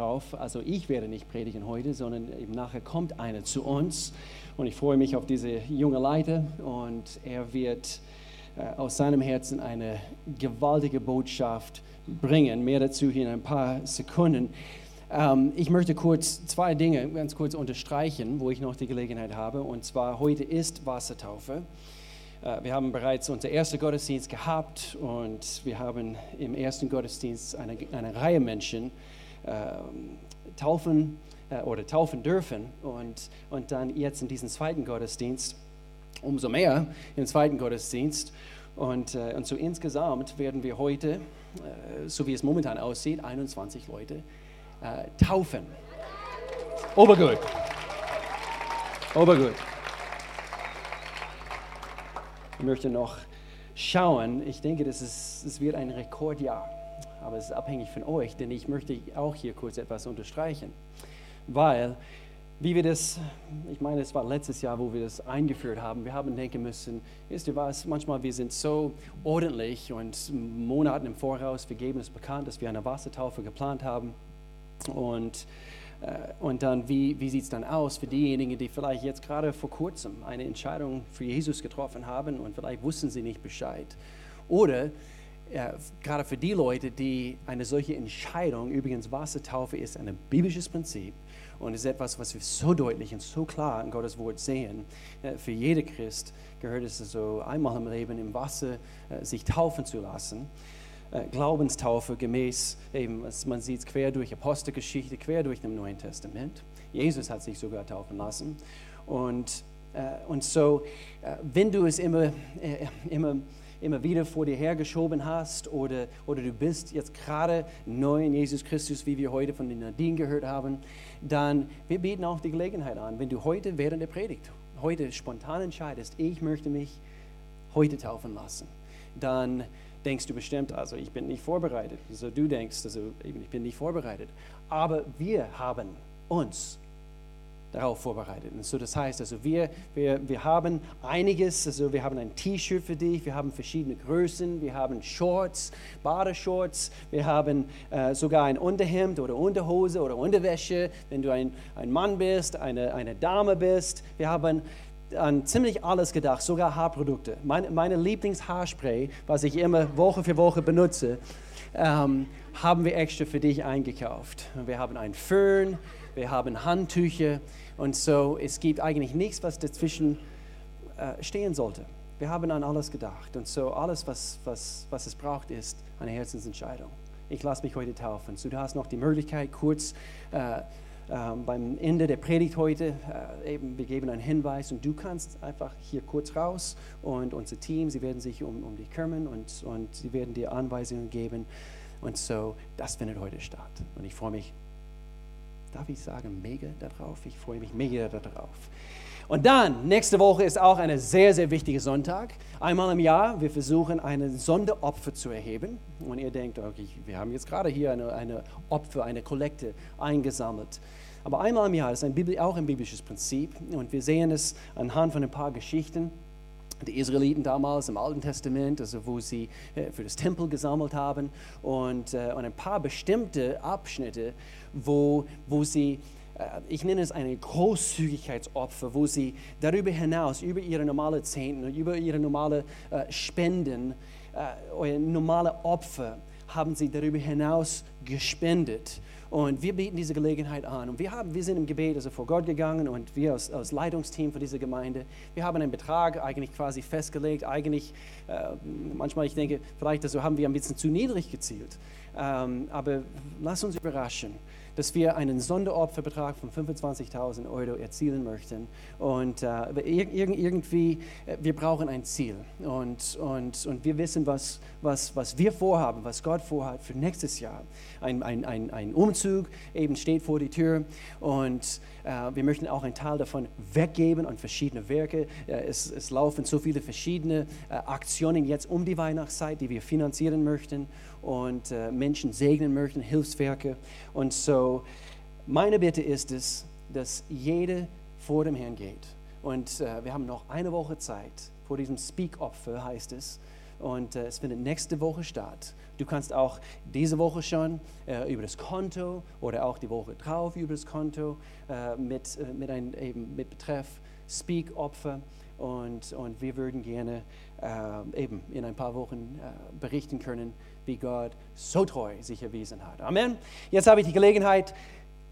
darauf. Also ich werde nicht predigen heute, sondern eben nachher kommt einer zu uns und ich freue mich auf diese junge Leiter und er wird äh, aus seinem Herzen eine gewaltige Botschaft bringen. Mehr dazu hier in ein paar Sekunden. Ähm, ich möchte kurz zwei Dinge ganz kurz unterstreichen, wo ich noch die Gelegenheit habe. Und zwar heute ist Wassertaufe. Äh, wir haben bereits unser ersten Gottesdienst gehabt und wir haben im ersten Gottesdienst eine, eine Reihe Menschen taufen äh, oder taufen dürfen und, und dann jetzt in diesem zweiten Gottesdienst umso mehr im zweiten Gottesdienst. Und, äh, und so insgesamt werden wir heute, äh, so wie es momentan aussieht, 21 Leute äh, taufen. Obergut. Obergut. Ich möchte noch schauen. Ich denke, das, ist, das wird ein Rekordjahr. Aber es ist abhängig von euch, denn ich möchte auch hier kurz etwas unterstreichen. Weil, wie wir das, ich meine, es war letztes Jahr, wo wir das eingeführt haben, wir haben denken müssen, wisst ihr was, manchmal wir sind so ordentlich und Monaten im Voraus, wir geben es bekannt, dass wir eine Wassertaufe geplant haben. Und, äh, und dann, wie, wie sieht es dann aus für diejenigen, die vielleicht jetzt gerade vor kurzem eine Entscheidung für Jesus getroffen haben und vielleicht wussten sie nicht Bescheid? Oder äh, gerade für die Leute, die eine solche Entscheidung, übrigens Wassertaufe ist ein biblisches Prinzip und ist etwas, was wir so deutlich und so klar in Gottes Wort sehen. Äh, für jede Christ gehört es so einmal im Leben im Wasser äh, sich taufen zu lassen. Äh, Glaubenstaufe gemäß, eben, man sieht es quer durch Apostelgeschichte, quer durch dem Neuen Testament. Jesus hat sich sogar taufen lassen. Und, äh, und so, äh, wenn du es immer, immer, immer wieder vor dir hergeschoben hast oder, oder du bist jetzt gerade neu in Jesus Christus, wie wir heute von den Nadine gehört haben, dann wir bieten auch die Gelegenheit an, wenn du heute während der Predigt, heute spontan entscheidest, ich möchte mich heute taufen lassen, dann denkst du bestimmt, also ich bin nicht vorbereitet. Also du denkst, also ich bin nicht vorbereitet. Aber wir haben uns darauf vorbereitet. Und so das heißt, also wir, wir, wir haben einiges, also wir haben ein T-Shirt für dich, wir haben verschiedene Größen, wir haben Shorts, Badeshorts, wir haben äh, sogar ein Unterhemd oder Unterhose oder Unterwäsche, wenn du ein, ein Mann bist, eine, eine Dame bist. Wir haben an ziemlich alles gedacht, sogar Haarprodukte. Meine, meine Lieblingshaarspray, was ich immer Woche für Woche benutze, ähm, haben wir extra für dich eingekauft. Wir haben einen Föhn, wir haben Handtücher und so. Es gibt eigentlich nichts, was dazwischen äh, stehen sollte. Wir haben an alles gedacht und so alles, was, was, was es braucht, ist eine Herzensentscheidung. Ich lasse mich heute taufen. So, du hast noch die Möglichkeit, kurz äh, ähm, beim Ende der Predigt heute, äh, eben, wir geben einen Hinweis und du kannst einfach hier kurz raus und unser Team, sie werden sich um, um dich kümmern und, und sie werden dir Anweisungen geben. Und so, das findet heute statt. Und ich freue mich, darf ich sagen, mega darauf? Ich freue mich mega darauf. Und dann, nächste Woche ist auch ein sehr, sehr wichtiger Sonntag. Einmal im Jahr, wir versuchen, ein Sonderopfer zu erheben. Und ihr denkt, okay, wir haben jetzt gerade hier eine, eine Opfer, eine Kollekte eingesammelt. Aber einmal im Jahr ist ein Bibli auch ein biblisches Prinzip und wir sehen es anhand von ein paar Geschichten. Die Israeliten damals im Alten Testament, also wo sie äh, für das Tempel gesammelt haben und, äh, und ein paar bestimmte Abschnitte, wo, wo sie äh, ich nenne es eine Großzügigkeitsopfer, wo sie darüber hinaus, über ihre normale Zehnten, über ihre normale äh, Spenden, äh, normale Opfer, haben sie darüber hinaus gespendet. Und wir bieten diese Gelegenheit an. Und wir, haben, wir sind im Gebet also vor Gott gegangen und wir als, als Leitungsteam für diese Gemeinde, wir haben einen Betrag eigentlich quasi festgelegt. Eigentlich, äh, manchmal ich denke, vielleicht also haben wir ein bisschen zu niedrig gezielt. Ähm, aber lass uns überraschen dass wir einen Sonderopferbetrag von 25.000 Euro erzielen möchten. Und äh, irgendwie, äh, wir brauchen ein Ziel. Und, und, und wir wissen, was, was, was wir vorhaben, was Gott vorhat für nächstes Jahr. Ein, ein, ein, ein Umzug eben steht vor die Tür. Und äh, wir möchten auch einen Teil davon weggeben an verschiedene Werke. Äh, es, es laufen so viele verschiedene äh, Aktionen jetzt um die Weihnachtszeit, die wir finanzieren möchten und äh, Menschen segnen möchten, Hilfswerke. Und so, meine Bitte ist es, dass jeder vor dem Herrn geht. Und äh, wir haben noch eine Woche Zeit vor diesem Speak-Opfer, heißt es, und äh, es findet nächste Woche statt. Du kannst auch diese Woche schon äh, über das Konto oder auch die Woche drauf über das Konto äh, mit, äh, mit, ein, eben mit Betreff Speak Opfer und, und wir würden gerne äh, eben in ein paar Wochen äh, berichten können, wie Gott so treu sich erwiesen hat. Amen. Jetzt habe ich die Gelegenheit,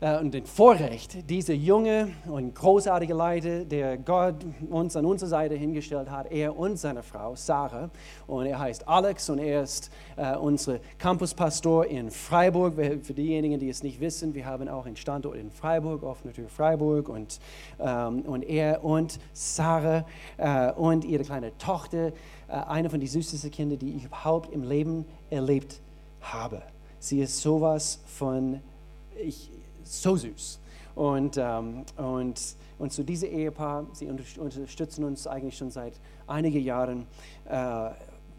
und den Vorrecht, diese junge und großartige Leiter, der Gott uns an unsere Seite hingestellt hat, er und seine Frau Sarah. Und er heißt Alex und er ist äh, unser Campuspastor in Freiburg. Für diejenigen, die es nicht wissen, wir haben auch einen Standort in Freiburg, offene Tür Freiburg. Und, ähm, und er und Sarah äh, und ihre kleine Tochter, äh, eine von den süßesten Kinder, die ich überhaupt im Leben erlebt habe. Sie ist sowas von, ich, so süß. Und, ähm, und, und so diese Ehepaar, sie unterstützen uns eigentlich schon seit einigen Jahren, äh,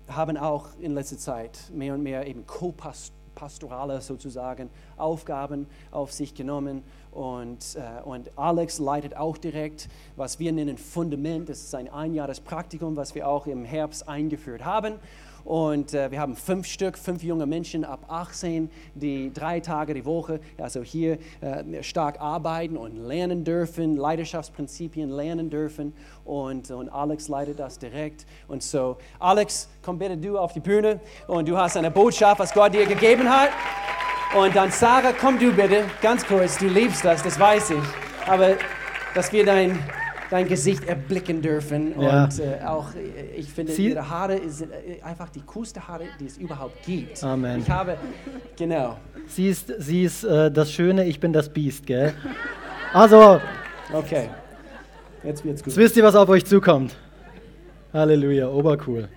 haben auch in letzter Zeit mehr und mehr eben co-pastorale sozusagen Aufgaben auf sich genommen. Und, äh, und Alex leitet auch direkt, was wir nennen Fundament. Das ist ein Einjahrespraktikum, was wir auch im Herbst eingeführt haben. Und äh, wir haben fünf Stück, fünf junge Menschen ab 18, die drei Tage die Woche, also hier äh, stark arbeiten und lernen dürfen, Leidenschaftsprinzipien lernen dürfen. Und, und Alex leitet das direkt. Und so, Alex, komm bitte du auf die Bühne und du hast eine Botschaft, was Gott dir gegeben hat. Und dann Sarah, komm du bitte, ganz kurz, du liebst das, das weiß ich. Aber dass wir dein dein Gesicht erblicken dürfen. Ja. Und äh, auch, äh, ich finde, Sie ihre Haare sind äh, einfach die coolste Haare, die es überhaupt gibt. Amen. Ich habe, genau. Sie ist, sie ist äh, das Schöne, ich bin das Biest, gell? Also. Okay. Jetzt wird's gut. Jetzt wisst ihr, was auf euch zukommt. Halleluja, obercool.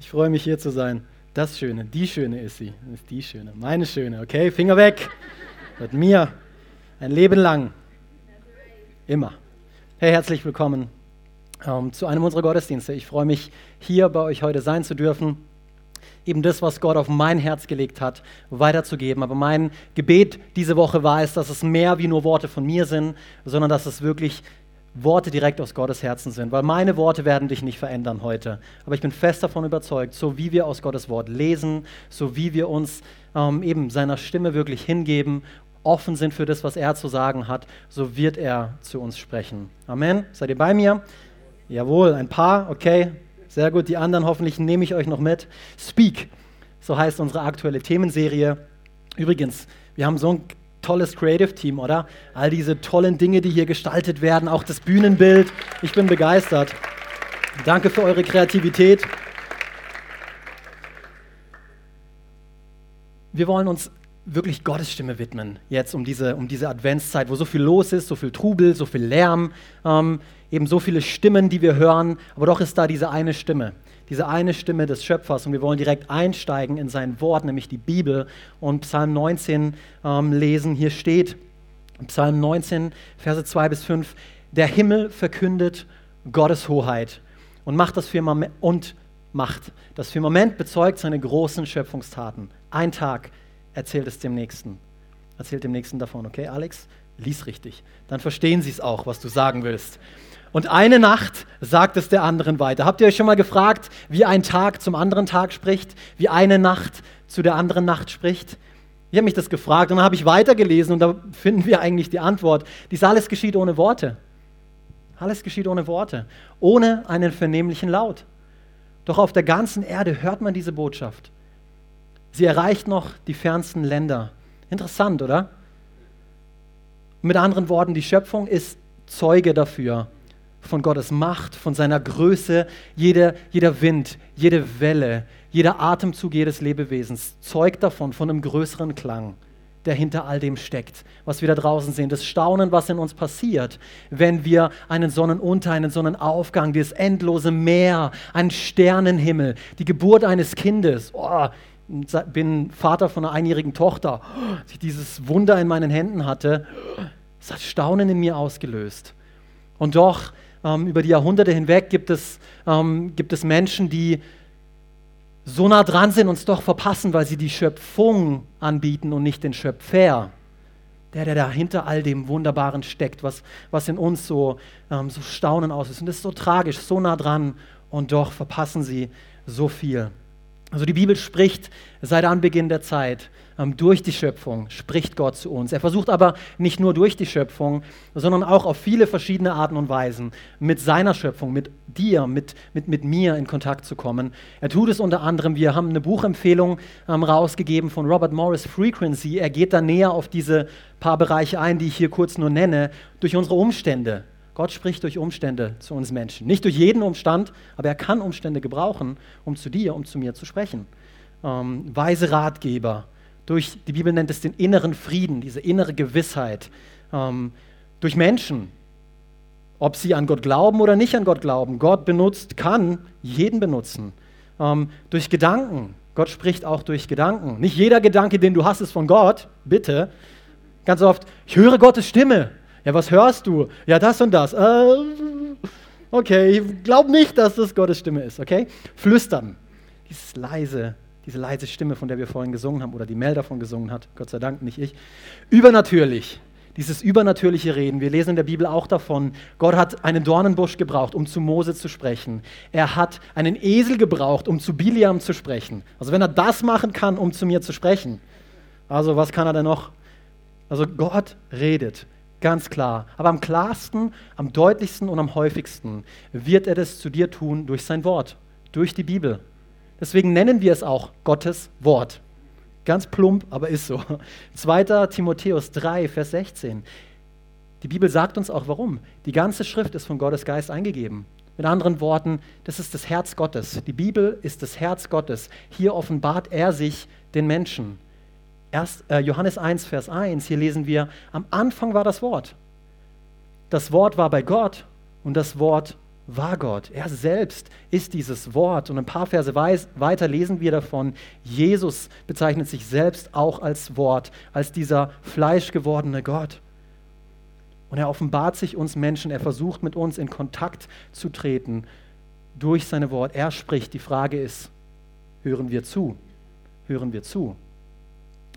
Ich freue mich hier zu sein. Das Schöne, die Schöne ist sie. Das ist die Schöne, meine Schöne, okay? Finger weg. Mit mir ein Leben lang. Immer. Hey, herzlich willkommen ähm, zu einem unserer Gottesdienste. Ich freue mich, hier bei euch heute sein zu dürfen, eben das, was Gott auf mein Herz gelegt hat, weiterzugeben. Aber mein Gebet diese Woche war es, dass es mehr wie nur Worte von mir sind, sondern dass es wirklich Worte direkt aus Gottes Herzen sind, weil meine Worte werden dich nicht verändern heute. Aber ich bin fest davon überzeugt, so wie wir aus Gottes Wort lesen, so wie wir uns ähm, eben seiner Stimme wirklich hingeben offen sind für das, was er zu sagen hat, so wird er zu uns sprechen. Amen. Seid ihr bei mir? Jawohl, ein paar, okay. Sehr gut, die anderen hoffentlich nehme ich euch noch mit. Speak, so heißt unsere aktuelle Themenserie. Übrigens, wir haben so ein tolles Creative Team, oder? All diese tollen Dinge, die hier gestaltet werden, auch das Bühnenbild. Ich bin begeistert. Danke für eure Kreativität. Wir wollen uns wirklich Gottes Stimme widmen, jetzt um diese, um diese Adventszeit, wo so viel los ist, so viel Trubel, so viel Lärm, ähm, eben so viele Stimmen, die wir hören, aber doch ist da diese eine Stimme, diese eine Stimme des Schöpfers und wir wollen direkt einsteigen in sein Wort, nämlich die Bibel und Psalm 19 ähm, lesen. Hier steht, Psalm 19, Verse 2 bis 5, der Himmel verkündet Gottes Hoheit und macht das Firmament, und macht. Das Firmament bezeugt seine großen Schöpfungstaten. Ein Tag erzählt es dem Nächsten. Erzählt dem Nächsten davon, okay, Alex? Lies richtig. Dann verstehen sie es auch, was du sagen willst. Und eine Nacht sagt es der anderen weiter. Habt ihr euch schon mal gefragt, wie ein Tag zum anderen Tag spricht? Wie eine Nacht zu der anderen Nacht spricht? Ich habe mich das gefragt und dann habe ich weitergelesen und da finden wir eigentlich die Antwort. Dies alles geschieht ohne Worte. Alles geschieht ohne Worte, ohne einen vernehmlichen Laut. Doch auf der ganzen Erde hört man diese Botschaft. Sie erreicht noch die fernsten Länder. Interessant, oder? Mit anderen Worten, die Schöpfung ist Zeuge dafür, von Gottes Macht, von seiner Größe. Jeder, jeder Wind, jede Welle, jeder Atemzug jedes Lebewesens zeugt davon, von einem größeren Klang, der hinter all dem steckt, was wir da draußen sehen. Das Staunen, was in uns passiert, wenn wir einen Sonnenunter, einen Sonnenaufgang, dieses endlose Meer, einen Sternenhimmel, die Geburt eines Kindes. Oh, bin Vater von einer einjährigen Tochter, als ich dieses Wunder in meinen Händen hatte, es hat Staunen in mir ausgelöst. Und doch, ähm, über die Jahrhunderte hinweg gibt es, ähm, gibt es Menschen, die so nah dran sind, und es doch verpassen, weil sie die Schöpfung anbieten und nicht den Schöpfer. Der, der da hinter all dem Wunderbaren steckt, was, was in uns so, ähm, so Staunen auslöst. Und das ist so tragisch, so nah dran, und doch verpassen sie so viel. Also die Bibel spricht seit Anbeginn der Zeit ähm, durch die Schöpfung, spricht Gott zu uns. Er versucht aber nicht nur durch die Schöpfung, sondern auch auf viele verschiedene Arten und Weisen mit seiner Schöpfung, mit dir, mit, mit, mit mir in Kontakt zu kommen. Er tut es unter anderem, wir haben eine Buchempfehlung ähm, rausgegeben von Robert Morris Frequency. Er geht da näher auf diese paar Bereiche ein, die ich hier kurz nur nenne, durch unsere Umstände. Gott spricht durch Umstände zu uns Menschen. Nicht durch jeden Umstand, aber er kann Umstände gebrauchen, um zu dir, um zu mir zu sprechen. Ähm, weise Ratgeber, durch, die Bibel nennt es den inneren Frieden, diese innere Gewissheit, ähm, durch Menschen, ob sie an Gott glauben oder nicht an Gott glauben. Gott benutzt, kann jeden benutzen. Ähm, durch Gedanken. Gott spricht auch durch Gedanken. Nicht jeder Gedanke, den du hast, ist von Gott, bitte. Ganz oft, ich höre Gottes Stimme. Ja, was hörst du? Ja, das und das. Äh, okay, ich glaube nicht, dass das Gottes Stimme ist, okay? Flüstern. Dieses leise, diese leise Stimme, von der wir vorhin gesungen haben, oder die Mel davon gesungen hat, Gott sei Dank, nicht ich. Übernatürlich. Dieses übernatürliche Reden. Wir lesen in der Bibel auch davon, Gott hat einen Dornenbusch gebraucht, um zu Mose zu sprechen. Er hat einen Esel gebraucht, um zu Biliam zu sprechen. Also wenn er das machen kann, um zu mir zu sprechen, also was kann er denn noch? Also Gott redet. Ganz klar. Aber am klarsten, am deutlichsten und am häufigsten wird er das zu dir tun durch sein Wort, durch die Bibel. Deswegen nennen wir es auch Gottes Wort. Ganz plump, aber ist so. 2. Timotheus 3, Vers 16. Die Bibel sagt uns auch warum. Die ganze Schrift ist von Gottes Geist eingegeben. Mit anderen Worten, das ist das Herz Gottes. Die Bibel ist das Herz Gottes. Hier offenbart er sich den Menschen. Erst, äh, Johannes 1, Vers 1, hier lesen wir, am Anfang war das Wort. Das Wort war bei Gott und das Wort war Gott. Er selbst ist dieses Wort. Und ein paar Verse weiter lesen wir davon, Jesus bezeichnet sich selbst auch als Wort, als dieser fleischgewordene Gott. Und er offenbart sich uns Menschen, er versucht mit uns in Kontakt zu treten durch seine Wort. Er spricht. Die Frage ist, hören wir zu? Hören wir zu?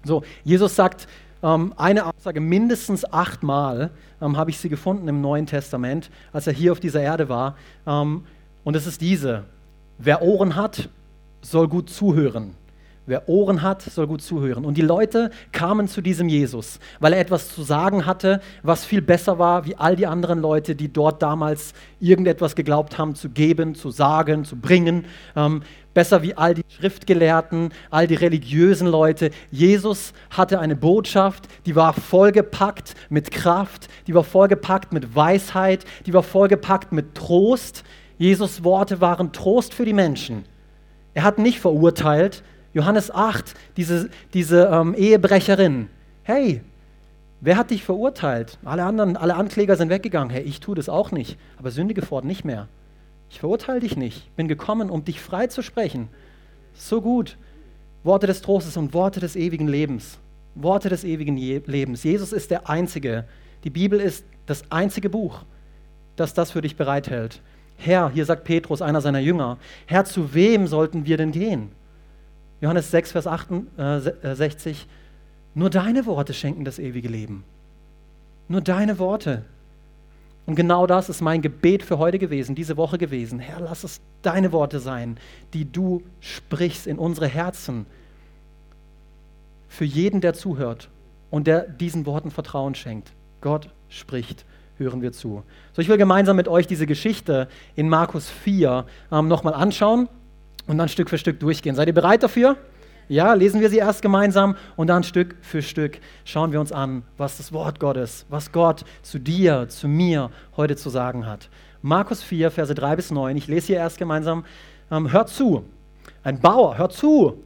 So, Jesus sagt ähm, eine Aussage mindestens achtmal, ähm, habe ich sie gefunden im Neuen Testament, als er hier auf dieser Erde war. Ähm, und es ist diese, wer Ohren hat, soll gut zuhören. Wer Ohren hat, soll gut zuhören. Und die Leute kamen zu diesem Jesus, weil er etwas zu sagen hatte, was viel besser war wie all die anderen Leute, die dort damals irgendetwas geglaubt haben zu geben, zu sagen, zu bringen. Ähm, besser wie all die Schriftgelehrten, all die religiösen Leute. Jesus hatte eine Botschaft, die war vollgepackt mit Kraft, die war vollgepackt mit Weisheit, die war vollgepackt mit Trost. Jesus Worte waren Trost für die Menschen. Er hat nicht verurteilt, Johannes 8, diese, diese ähm, Ehebrecherin. Hey, wer hat dich verurteilt? Alle anderen, alle Ankläger sind weggegangen. Hey, ich tue das auch nicht, aber sündige fort nicht mehr. Ich verurteile dich nicht. Ich bin gekommen, um dich frei zu sprechen. So gut. Worte des Trostes und Worte des ewigen Lebens. Worte des ewigen Je Lebens. Jesus ist der Einzige. Die Bibel ist das einzige Buch, das das für dich bereithält. Herr, hier sagt Petrus, einer seiner Jünger, Herr, zu wem sollten wir denn gehen? Johannes 6, Vers 68, äh, nur deine Worte schenken das ewige Leben. Nur deine Worte. Und genau das ist mein Gebet für heute gewesen, diese Woche gewesen. Herr, lass es deine Worte sein, die du sprichst in unsere Herzen. Für jeden, der zuhört und der diesen Worten Vertrauen schenkt. Gott spricht, hören wir zu. So, ich will gemeinsam mit euch diese Geschichte in Markus 4 ähm, nochmal anschauen und dann Stück für Stück durchgehen. Seid ihr bereit dafür? Ja, lesen wir sie erst gemeinsam und dann Stück für Stück schauen wir uns an, was das Wort Gottes, was Gott zu dir, zu mir heute zu sagen hat. Markus 4, Verse 3 bis 9. Ich lese hier erst gemeinsam. Ähm, hört zu. Ein Bauer, hört zu.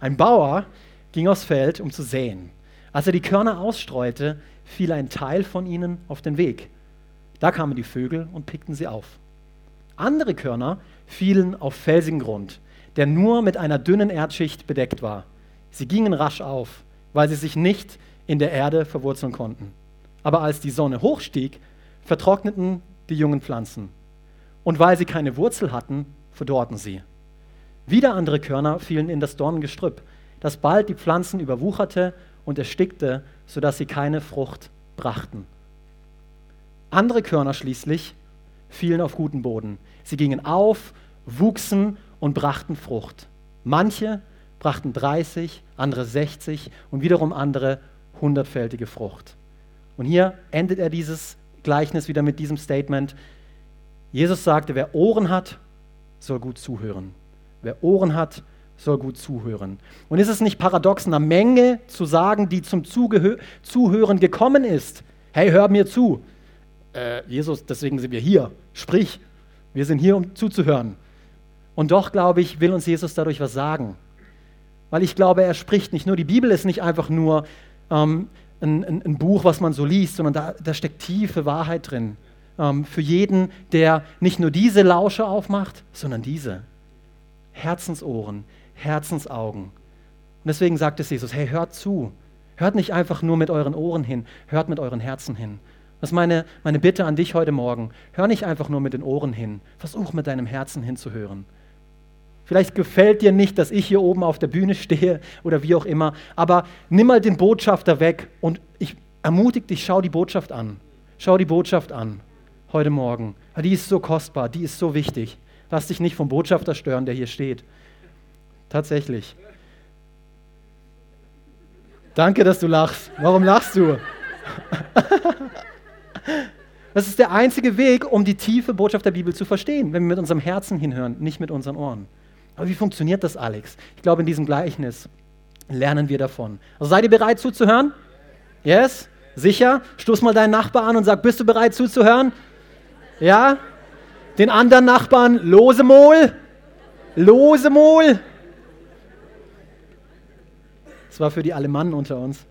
Ein Bauer ging aufs Feld, um zu säen. Als er die Körner ausstreute, fiel ein Teil von ihnen auf den Weg. Da kamen die Vögel und pickten sie auf. Andere Körner fielen auf felsigen Grund, der nur mit einer dünnen Erdschicht bedeckt war. Sie gingen rasch auf, weil sie sich nicht in der Erde verwurzeln konnten. Aber als die Sonne hochstieg, vertrockneten die jungen Pflanzen. Und weil sie keine Wurzel hatten, verdorrten sie. Wieder andere Körner fielen in das Dornengestrüpp, das bald die Pflanzen überwucherte und erstickte, sodass sie keine Frucht brachten. Andere Körner schließlich fielen auf guten Boden. Sie gingen auf, wuchsen und brachten Frucht. Manche brachten 30, andere 60 und wiederum andere hundertfältige Frucht. Und hier endet er dieses Gleichnis wieder mit diesem Statement. Jesus sagte, wer Ohren hat, soll gut zuhören. Wer Ohren hat, soll gut zuhören. Und ist es nicht paradox, einer Menge zu sagen, die zum Zugehö Zuhören gekommen ist? Hey, hör mir zu. Äh, Jesus, deswegen sind wir hier. Sprich, wir sind hier, um zuzuhören. Und doch, glaube ich, will uns Jesus dadurch was sagen. Weil ich glaube, er spricht nicht nur. Die Bibel ist nicht einfach nur ähm, ein, ein, ein, Buch, was man so liest, sondern da, da steckt tiefe Wahrheit drin. Ähm, für jeden, der nicht nur diese Lausche aufmacht, sondern diese. Herzensohren, Herzensaugen. Und deswegen sagt es Jesus, hey, hört zu. Hört nicht einfach nur mit euren Ohren hin, hört mit euren Herzen hin. Das ist meine, meine Bitte an dich heute Morgen. Hör nicht einfach nur mit den Ohren hin, versuch mit deinem Herzen hinzuhören. Vielleicht gefällt dir nicht, dass ich hier oben auf der Bühne stehe oder wie auch immer, aber nimm mal den Botschafter weg und ich ermutige dich, schau die Botschaft an. Schau die Botschaft an heute Morgen. Die ist so kostbar, die ist so wichtig. Lass dich nicht vom Botschafter stören, der hier steht. Tatsächlich. Danke, dass du lachst. Warum lachst du? Das ist der einzige Weg, um die tiefe Botschaft der Bibel zu verstehen, wenn wir mit unserem Herzen hinhören, nicht mit unseren Ohren. Aber wie funktioniert das, Alex? Ich glaube, in diesem Gleichnis lernen wir davon. Also seid ihr bereit zuzuhören? Yes? Sicher? Stoß mal deinen Nachbar an und sag, bist du bereit zuzuhören? Ja? Den anderen Nachbarn, lose Mol? Lose Mol? Das war für die Alemannen unter uns.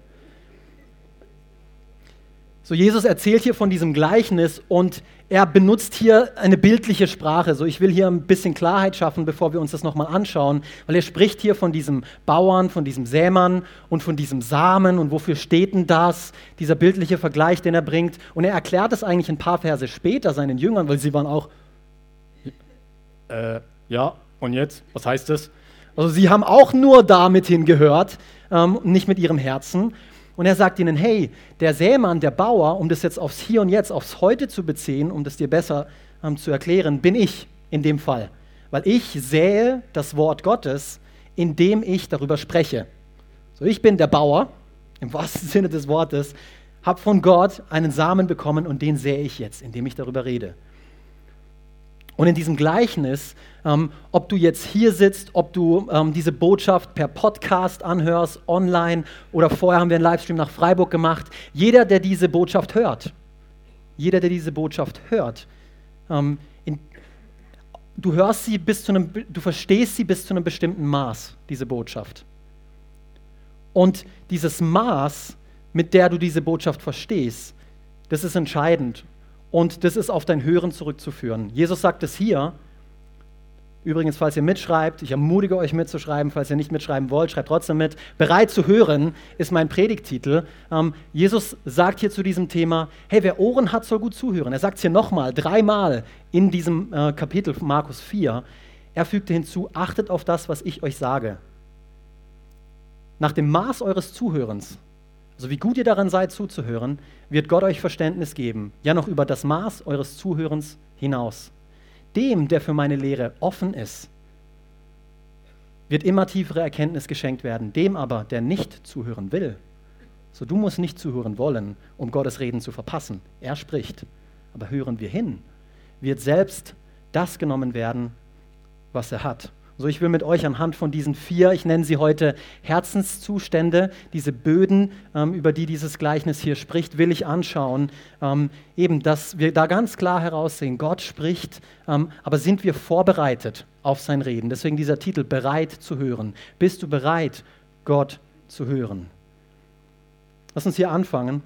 So, Jesus erzählt hier von diesem Gleichnis und er benutzt hier eine bildliche Sprache. So, ich will hier ein bisschen Klarheit schaffen, bevor wir uns das nochmal anschauen, weil er spricht hier von diesem Bauern, von diesem Sämann und von diesem Samen und wofür steht denn das? Dieser bildliche Vergleich, den er bringt. Und er erklärt es eigentlich ein paar Verse später seinen Jüngern, weil sie waren auch, äh, ja, und jetzt? Was heißt das? Also, sie haben auch nur damit hingehört, ähm, nicht mit ihrem Herzen. Und er sagt ihnen, hey, der Sämann, der Bauer, um das jetzt aufs Hier und Jetzt, aufs Heute zu beziehen, um das dir besser ähm, zu erklären, bin ich in dem Fall. Weil ich sähe das Wort Gottes, indem ich darüber spreche. So, ich bin der Bauer, im wahrsten Sinne des Wortes, habe von Gott einen Samen bekommen und den sähe ich jetzt, indem ich darüber rede. Und in diesem Gleichnis, ähm, ob du jetzt hier sitzt, ob du ähm, diese Botschaft per Podcast anhörst, online oder vorher haben wir einen Livestream nach Freiburg gemacht, jeder, der diese Botschaft hört, jeder, der diese Botschaft hört, ähm, in, du hörst sie bis zu einem, du verstehst sie bis zu einem bestimmten Maß, diese Botschaft. Und dieses Maß, mit der du diese Botschaft verstehst, das ist entscheidend. Und das ist auf dein Hören zurückzuführen. Jesus sagt es hier. Übrigens, falls ihr mitschreibt, ich ermutige euch mitzuschreiben, falls ihr nicht mitschreiben wollt, schreibt trotzdem mit. Bereit zu hören ist mein Predigtitel. Ähm, Jesus sagt hier zu diesem Thema, hey, wer Ohren hat, soll gut zuhören. Er sagt es hier nochmal, dreimal in diesem äh, Kapitel Markus 4. Er fügte hinzu, achtet auf das, was ich euch sage. Nach dem Maß eures Zuhörens also wie gut ihr daran seid zuzuhören, wird Gott euch Verständnis geben, ja noch über das Maß eures Zuhörens hinaus. Dem, der für meine Lehre offen ist, wird immer tiefere Erkenntnis geschenkt werden. Dem aber, der nicht zuhören will, so du musst nicht zuhören wollen, um Gottes Reden zu verpassen. Er spricht. Aber hören wir hin, wird selbst das genommen werden, was er hat. So, ich will mit euch anhand von diesen vier, ich nenne sie heute Herzenszustände, diese Böden, ähm, über die dieses Gleichnis hier spricht, will ich anschauen. Ähm, eben, dass wir da ganz klar heraussehen, Gott spricht, ähm, aber sind wir vorbereitet auf sein Reden? Deswegen dieser Titel, bereit zu hören. Bist du bereit, Gott zu hören? Lass uns hier anfangen.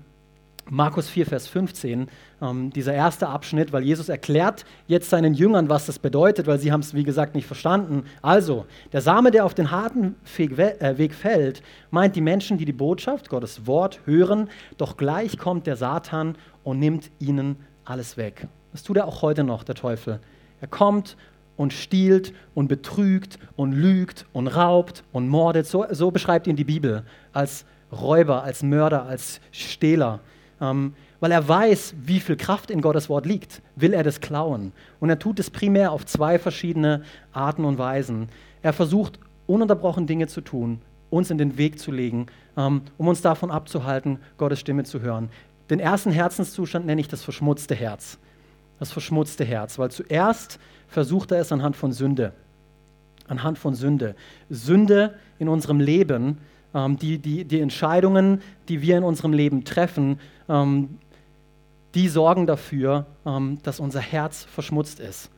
Markus 4, Vers 15, ähm, dieser erste Abschnitt, weil Jesus erklärt jetzt seinen Jüngern, was das bedeutet, weil sie haben es, wie gesagt, nicht verstanden. Also, der Same, der auf den harten äh, Weg fällt, meint die Menschen, die die Botschaft, Gottes Wort hören, doch gleich kommt der Satan und nimmt ihnen alles weg. Das tut er auch heute noch, der Teufel. Er kommt und stiehlt und betrügt und lügt und raubt und mordet. So, so beschreibt ihn die Bibel als Räuber, als Mörder, als Stehler. Ähm, weil er weiß, wie viel Kraft in Gottes Wort liegt, will er das klauen. Und er tut es primär auf zwei verschiedene Arten und Weisen. Er versucht ununterbrochen Dinge zu tun, uns in den Weg zu legen, ähm, um uns davon abzuhalten, Gottes Stimme zu hören. Den ersten Herzenszustand nenne ich das verschmutzte Herz. Das verschmutzte Herz, weil zuerst versucht er es anhand von Sünde. Anhand von Sünde. Sünde in unserem Leben, die, die, die Entscheidungen, die wir in unserem Leben treffen, ähm, die sorgen dafür, ähm, dass unser Herz verschmutzt ist.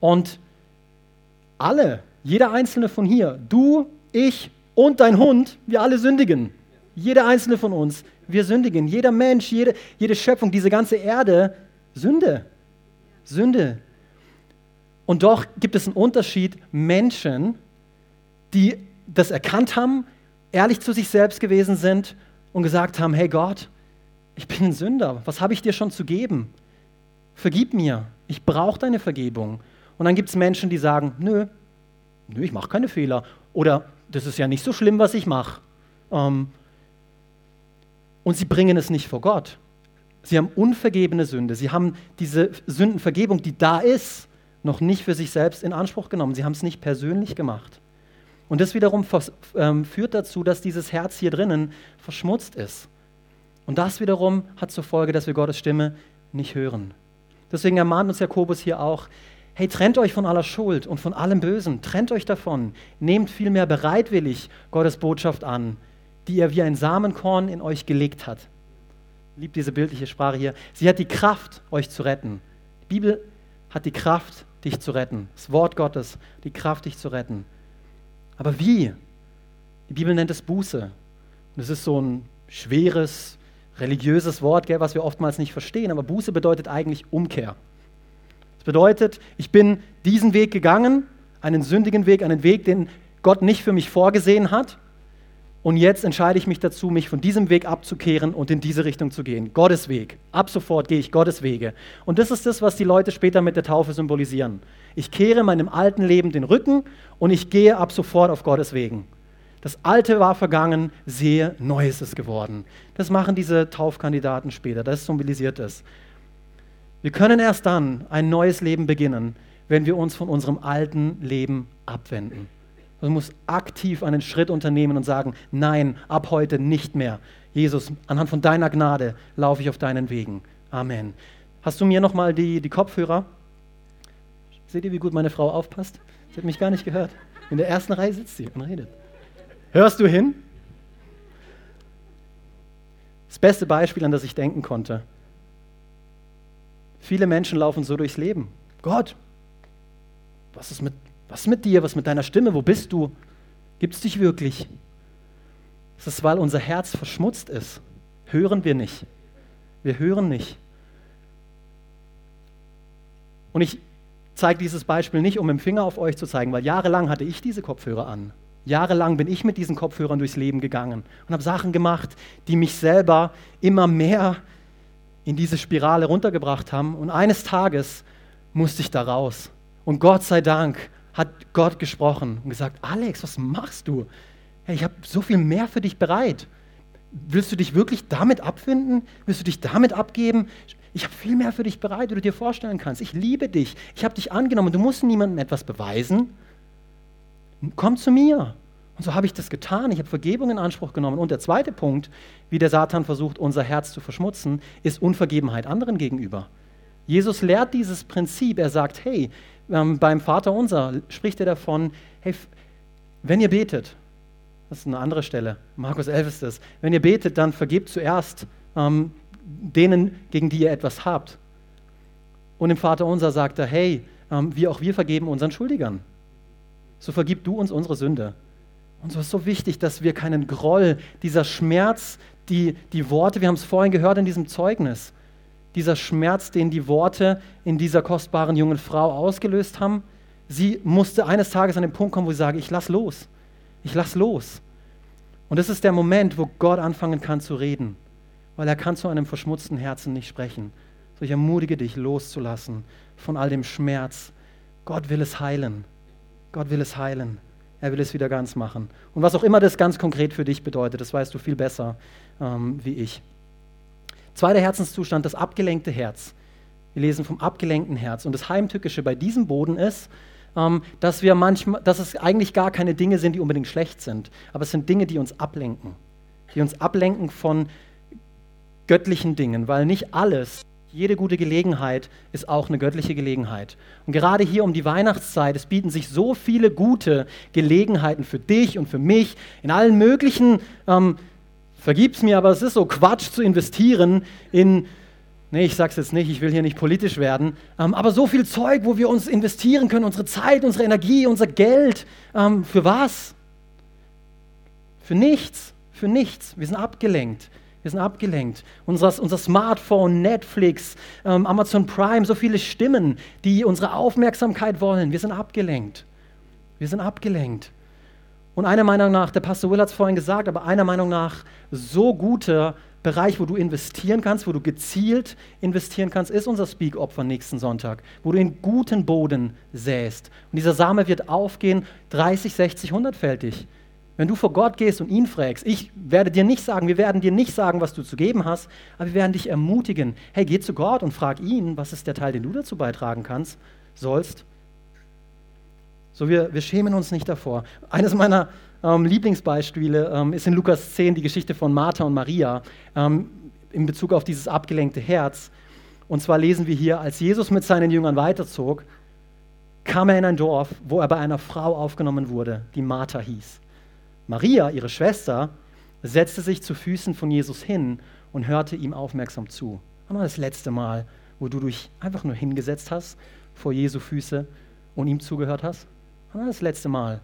Und alle, jeder einzelne von hier, du, ich und dein Hund, wir alle sündigen. Jeder einzelne von uns, wir sündigen. Jeder Mensch, jede, jede Schöpfung, diese ganze Erde, Sünde. Sünde. Und doch gibt es einen Unterschied Menschen, die das erkannt haben, ehrlich zu sich selbst gewesen sind und gesagt haben, hey Gott, ich bin ein Sünder, was habe ich dir schon zu geben? Vergib mir, ich brauche deine Vergebung. Und dann gibt es Menschen, die sagen, nö, nö, ich mache keine Fehler. Oder das ist ja nicht so schlimm, was ich mache. Ähm, und sie bringen es nicht vor Gott. Sie haben unvergebene Sünde. Sie haben diese Sündenvergebung, die da ist, noch nicht für sich selbst in Anspruch genommen. Sie haben es nicht persönlich gemacht. Und das wiederum ähm, führt dazu, dass dieses Herz hier drinnen verschmutzt ist. Und das wiederum hat zur Folge, dass wir Gottes Stimme nicht hören. Deswegen ermahnt uns Jakobus hier auch, hey, trennt euch von aller Schuld und von allem Bösen, trennt euch davon, nehmt vielmehr bereitwillig Gottes Botschaft an, die er wie ein Samenkorn in euch gelegt hat. Liebt diese bildliche Sprache hier. Sie hat die Kraft, euch zu retten. Die Bibel hat die Kraft, dich zu retten. Das Wort Gottes, die Kraft, dich zu retten. Aber wie? Die Bibel nennt es Buße. Und es ist so ein schweres, religiöses Wort, gell, was wir oftmals nicht verstehen. Aber Buße bedeutet eigentlich Umkehr. Es bedeutet, ich bin diesen Weg gegangen, einen sündigen Weg, einen Weg, den Gott nicht für mich vorgesehen hat. Und jetzt entscheide ich mich dazu, mich von diesem Weg abzukehren und in diese Richtung zu gehen. Gottes Weg. Ab sofort gehe ich Gottes Wege. Und das ist das, was die Leute später mit der Taufe symbolisieren. Ich kehre meinem alten Leben den Rücken und ich gehe ab sofort auf Gottes Wegen. Das Alte war vergangen, sehe, Neues ist geworden. Das machen diese Taufkandidaten später. Das symbolisiert es. Wir können erst dann ein neues Leben beginnen, wenn wir uns von unserem alten Leben abwenden. Du musst aktiv einen Schritt unternehmen und sagen, nein, ab heute nicht mehr. Jesus, anhand von deiner Gnade laufe ich auf deinen Wegen. Amen. Hast du mir nochmal die, die Kopfhörer? Seht ihr, wie gut meine Frau aufpasst? Sie hat mich gar nicht gehört. In der ersten Reihe sitzt sie und redet. Hörst du hin? Das beste Beispiel, an das ich denken konnte. Viele Menschen laufen so durchs Leben. Gott, was ist mit was mit dir? Was mit deiner Stimme? Wo bist du? Gibt es dich wirklich? Es ist, weil unser Herz verschmutzt ist. Hören wir nicht. Wir hören nicht. Und ich zeige dieses Beispiel nicht, um mit dem Finger auf euch zu zeigen, weil jahrelang hatte ich diese Kopfhörer an. Jahrelang bin ich mit diesen Kopfhörern durchs Leben gegangen und habe Sachen gemacht, die mich selber immer mehr in diese Spirale runtergebracht haben. Und eines Tages musste ich da raus. Und Gott sei Dank hat Gott gesprochen und gesagt, Alex, was machst du? Hey, ich habe so viel mehr für dich bereit. Willst du dich wirklich damit abfinden? Willst du dich damit abgeben? Ich habe viel mehr für dich bereit, wie du dir vorstellen kannst. Ich liebe dich. Ich habe dich angenommen. Du musst niemandem etwas beweisen. Komm zu mir. Und so habe ich das getan. Ich habe Vergebung in Anspruch genommen. Und der zweite Punkt, wie der Satan versucht, unser Herz zu verschmutzen, ist Unvergebenheit anderen gegenüber. Jesus lehrt dieses Prinzip. Er sagt, hey, ähm, beim Vater unser spricht er davon, hey, wenn ihr betet, das ist eine andere Stelle, Markus 11 ist das, wenn ihr betet, dann vergebt zuerst ähm, denen, gegen die ihr etwas habt. Und im Vater unser sagt er, hey, ähm, wie auch wir vergeben unseren Schuldigern. So vergib du uns unsere Sünde. Und so ist so wichtig, dass wir keinen Groll, dieser Schmerz, die, die Worte, wir haben es vorhin gehört in diesem Zeugnis, dieser Schmerz, den die Worte in dieser kostbaren jungen Frau ausgelöst haben. Sie musste eines Tages an den Punkt kommen, wo sie sagt, ich lass los. Ich lass los. Und das ist der Moment, wo Gott anfangen kann zu reden, weil er kann zu einem verschmutzten Herzen nicht sprechen. So ich ermutige dich, loszulassen von all dem Schmerz. Gott will es heilen. Gott will es heilen. Er will es wieder ganz machen. Und was auch immer das ganz konkret für dich bedeutet, das weißt du viel besser ähm, wie ich. Zweiter Herzenszustand, das abgelenkte Herz. Wir lesen vom abgelenkten Herz. Und das Heimtückische bei diesem Boden ist, ähm, dass wir manchmal, dass es eigentlich gar keine Dinge sind, die unbedingt schlecht sind, aber es sind Dinge, die uns ablenken, die uns ablenken von göttlichen Dingen, weil nicht alles, jede gute Gelegenheit ist auch eine göttliche Gelegenheit. Und gerade hier um die Weihnachtszeit, es bieten sich so viele gute Gelegenheiten für dich und für mich in allen möglichen, ähm, vergib's mir, aber es ist so Quatsch zu investieren in nee, ich sag's jetzt nicht, ich will hier nicht politisch werden, ähm, aber so viel Zeug, wo wir uns investieren können, unsere Zeit, unsere Energie, unser Geld. Ähm, für was? Für nichts, für nichts. Wir sind abgelenkt. Wir sind abgelenkt. Unser, unser Smartphone, Netflix, ähm, Amazon Prime, so viele Stimmen, die unsere Aufmerksamkeit wollen. Wir sind abgelenkt. Wir sind abgelenkt. Und einer Meinung nach, der Pastor Will hat es vorhin gesagt, aber einer Meinung nach, so gute Bereich, wo du investieren kannst, wo du gezielt investieren kannst, ist unser Speak-Opfer nächsten Sonntag, wo du in guten Boden säst. Und dieser Same wird aufgehen, 30, 60, 100-fältig. Wenn du vor Gott gehst und ihn fragst, ich werde dir nicht sagen, wir werden dir nicht sagen, was du zu geben hast, aber wir werden dich ermutigen. Hey, geh zu Gott und frag ihn, was ist der Teil, den du dazu beitragen kannst, sollst. So, wir, wir schämen uns nicht davor. Eines meiner ähm, Lieblingsbeispiele ähm, ist in Lukas 10 die Geschichte von Martha und Maria ähm, in Bezug auf dieses abgelenkte Herz. Und zwar lesen wir hier, als Jesus mit seinen Jüngern weiterzog, kam er in ein Dorf, wo er bei einer Frau aufgenommen wurde, die Martha hieß. Maria, ihre Schwester, setzte sich zu Füßen von Jesus hin und hörte ihm aufmerksam zu. War das letzte Mal, wo du dich einfach nur hingesetzt hast vor Jesu Füße und ihm zugehört hast? War das letzte Mal?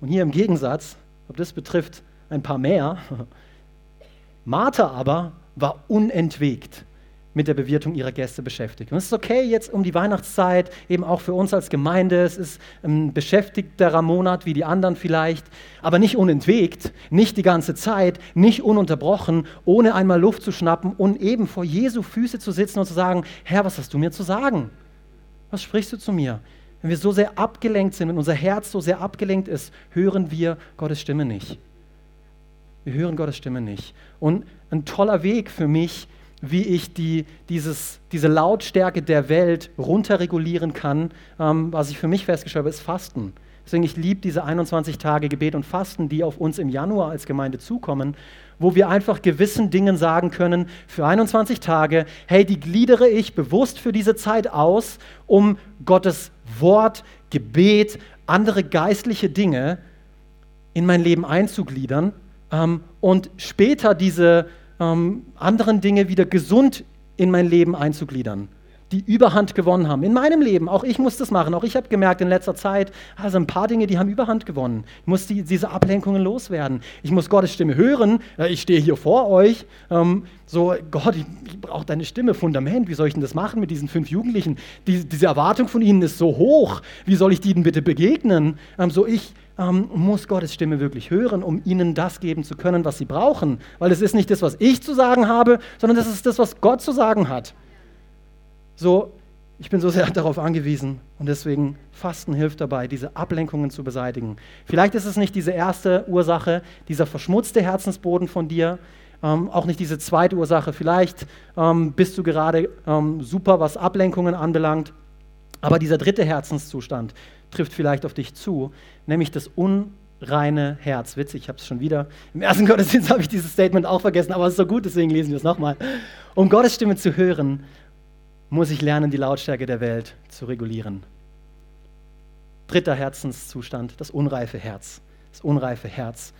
Und hier im Gegensatz, ob das betrifft ein paar mehr, Martha aber war unentwegt mit der Bewirtung ihrer Gäste beschäftigt. Und es ist okay jetzt um die Weihnachtszeit, eben auch für uns als Gemeinde. Es ist ein beschäftigterer Monat wie die anderen vielleicht, aber nicht unentwegt, nicht die ganze Zeit, nicht ununterbrochen, ohne einmal Luft zu schnappen und eben vor Jesu Füße zu sitzen und zu sagen, Herr, was hast du mir zu sagen? Was sprichst du zu mir? Wenn wir so sehr abgelenkt sind, wenn unser Herz so sehr abgelenkt ist, hören wir Gottes Stimme nicht. Wir hören Gottes Stimme nicht. Und ein toller Weg für mich, wie ich die, dieses, diese Lautstärke der Welt runterregulieren kann, ähm, was ich für mich festgestellt habe, ist Fasten. Deswegen, ich liebe diese 21 Tage Gebet und Fasten, die auf uns im Januar als Gemeinde zukommen, wo wir einfach gewissen Dingen sagen können, für 21 Tage, hey, die gliedere ich bewusst für diese Zeit aus, um Gottes Wort, Gebet, andere geistliche Dinge in mein Leben einzugliedern ähm, und später diese ähm, anderen Dinge wieder gesund in mein Leben einzugliedern die Überhand gewonnen haben. In meinem Leben, auch ich muss das machen. Auch ich habe gemerkt in letzter Zeit, also ein paar Dinge, die haben Überhand gewonnen. Ich muss die, diese Ablenkungen loswerden. Ich muss Gottes Stimme hören. Ich stehe hier vor euch. Ähm, so, Gott, ich, ich brauche deine Stimme, Fundament. Wie soll ich denn das machen mit diesen fünf Jugendlichen? Die, diese Erwartung von ihnen ist so hoch. Wie soll ich ihnen bitte begegnen? Ähm, so, ich ähm, muss Gottes Stimme wirklich hören, um ihnen das geben zu können, was sie brauchen. Weil es ist nicht das, was ich zu sagen habe, sondern das ist das, was Gott zu sagen hat. So, ich bin so sehr darauf angewiesen und deswegen Fasten hilft dabei, diese Ablenkungen zu beseitigen. Vielleicht ist es nicht diese erste Ursache, dieser verschmutzte Herzensboden von dir, ähm, auch nicht diese zweite Ursache. Vielleicht ähm, bist du gerade ähm, super, was Ablenkungen anbelangt, aber dieser dritte Herzenszustand trifft vielleicht auf dich zu, nämlich das unreine Herz. Witzig, ich habe es schon wieder. Im ersten Gottesdienst habe ich dieses Statement auch vergessen, aber es ist so gut, deswegen lesen wir es nochmal. Um Gottes Stimme zu hören, muss ich lernen, die Lautstärke der Welt zu regulieren. Dritter Herzenszustand, das unreife Herz. Das unreife Herz.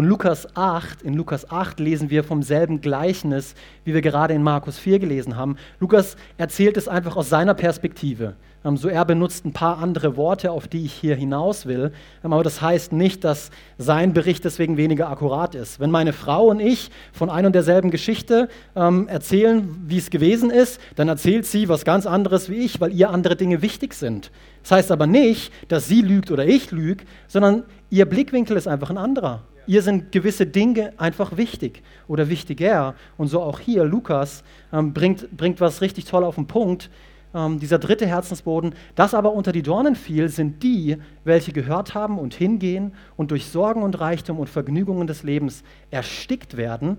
Und Lukas 8, in Lukas 8 lesen wir vom selben Gleichnis, wie wir gerade in Markus 4 gelesen haben. Lukas erzählt es einfach aus seiner Perspektive. Ähm, so er benutzt ein paar andere Worte, auf die ich hier hinaus will. Ähm, aber das heißt nicht, dass sein Bericht deswegen weniger akkurat ist. Wenn meine Frau und ich von einer und derselben Geschichte ähm, erzählen, wie es gewesen ist, dann erzählt sie was ganz anderes wie ich, weil ihr andere Dinge wichtig sind. Das heißt aber nicht, dass sie lügt oder ich lüge, sondern ihr Blickwinkel ist einfach ein anderer. Ihr sind gewisse Dinge einfach wichtig oder wichtiger. Und so auch hier, Lukas ähm, bringt, bringt was richtig toll auf den Punkt ähm, dieser dritte Herzensboden, das aber unter die Dornen fiel, sind die, welche gehört haben und hingehen und durch Sorgen und Reichtum und Vergnügungen des Lebens erstickt werden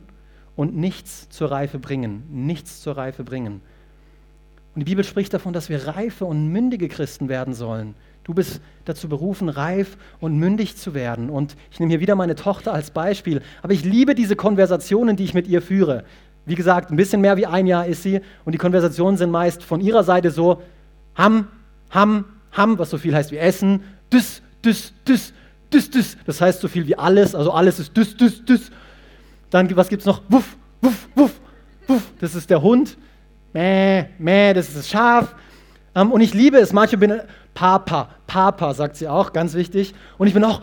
und nichts zur Reife bringen. Nichts zur Reife bringen. Und die Bibel spricht davon, dass wir reife und mündige Christen werden sollen. Du bist dazu berufen, reif und mündig zu werden. Und ich nehme hier wieder meine Tochter als Beispiel. Aber ich liebe diese Konversationen, die ich mit ihr führe. Wie gesagt, ein bisschen mehr wie ein Jahr ist sie. Und die Konversationen sind meist von ihrer Seite so: Ham, Ham, Ham, was so viel heißt wie Essen. Düs, Düs, Düs, Düs, Düs. Das heißt so viel wie alles. Also alles ist Düs, Düs, Düs. Dann, was gibt es noch? Wuff, Wuff, Wuff, Wuff. Das ist der Hund. Mäh, mäh, das ist das Schaf. Ähm, und ich liebe es. Manche bin Papa, Papa, sagt sie auch, ganz wichtig. Und ich bin auch,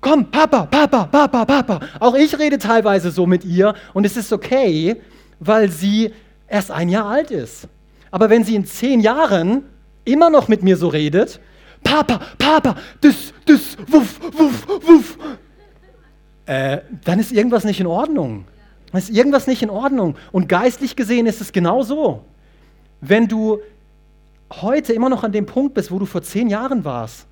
komm, Papa, Papa, Papa, Papa. Auch ich rede teilweise so mit ihr und es ist okay, weil sie erst ein Jahr alt ist. Aber wenn sie in zehn Jahren immer noch mit mir so redet, Papa, Papa, das, das, wuff, wuff, wuff, äh, dann ist irgendwas nicht in Ordnung. Dann ist irgendwas nicht in Ordnung. Und geistlich gesehen ist es genau so. Wenn du heute immer noch an dem Punkt bist, wo du vor zehn Jahren warst,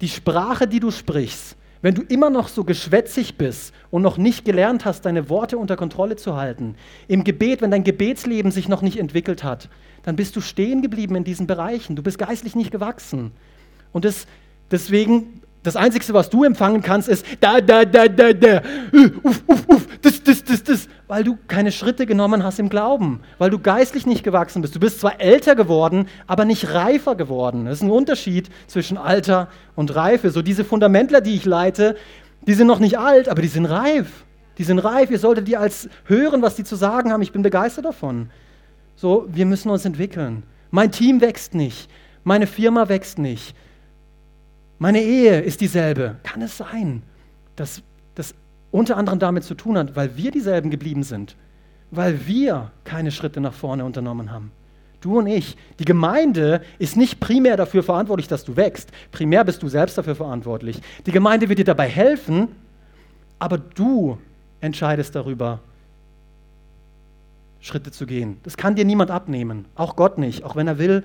die Sprache, die du sprichst, wenn du immer noch so geschwätzig bist und noch nicht gelernt hast, deine Worte unter Kontrolle zu halten, im Gebet, wenn dein Gebetsleben sich noch nicht entwickelt hat, dann bist du stehen geblieben in diesen Bereichen. Du bist geistlich nicht gewachsen. Und das, deswegen das Einzige, was du empfangen kannst, ist da, da, da, da, da, uff, uff, uff, das, das, das, das, weil du keine Schritte genommen hast im Glauben, weil du geistlich nicht gewachsen bist. Du bist zwar älter geworden, aber nicht reifer geworden. Das ist ein Unterschied zwischen Alter und Reife. So diese Fundamentler, die ich leite, die sind noch nicht alt, aber die sind reif. Die sind reif. Ihr solltet die als hören, was die zu sagen haben. Ich bin begeistert davon. So, wir müssen uns entwickeln. Mein Team wächst nicht. Meine Firma wächst nicht. Meine Ehe ist dieselbe. Kann es sein, dass das unter anderem damit zu tun hat, weil wir dieselben geblieben sind, weil wir keine Schritte nach vorne unternommen haben? Du und ich. Die Gemeinde ist nicht primär dafür verantwortlich, dass du wächst. Primär bist du selbst dafür verantwortlich. Die Gemeinde wird dir dabei helfen, aber du entscheidest darüber, Schritte zu gehen. Das kann dir niemand abnehmen, auch Gott nicht, auch wenn er will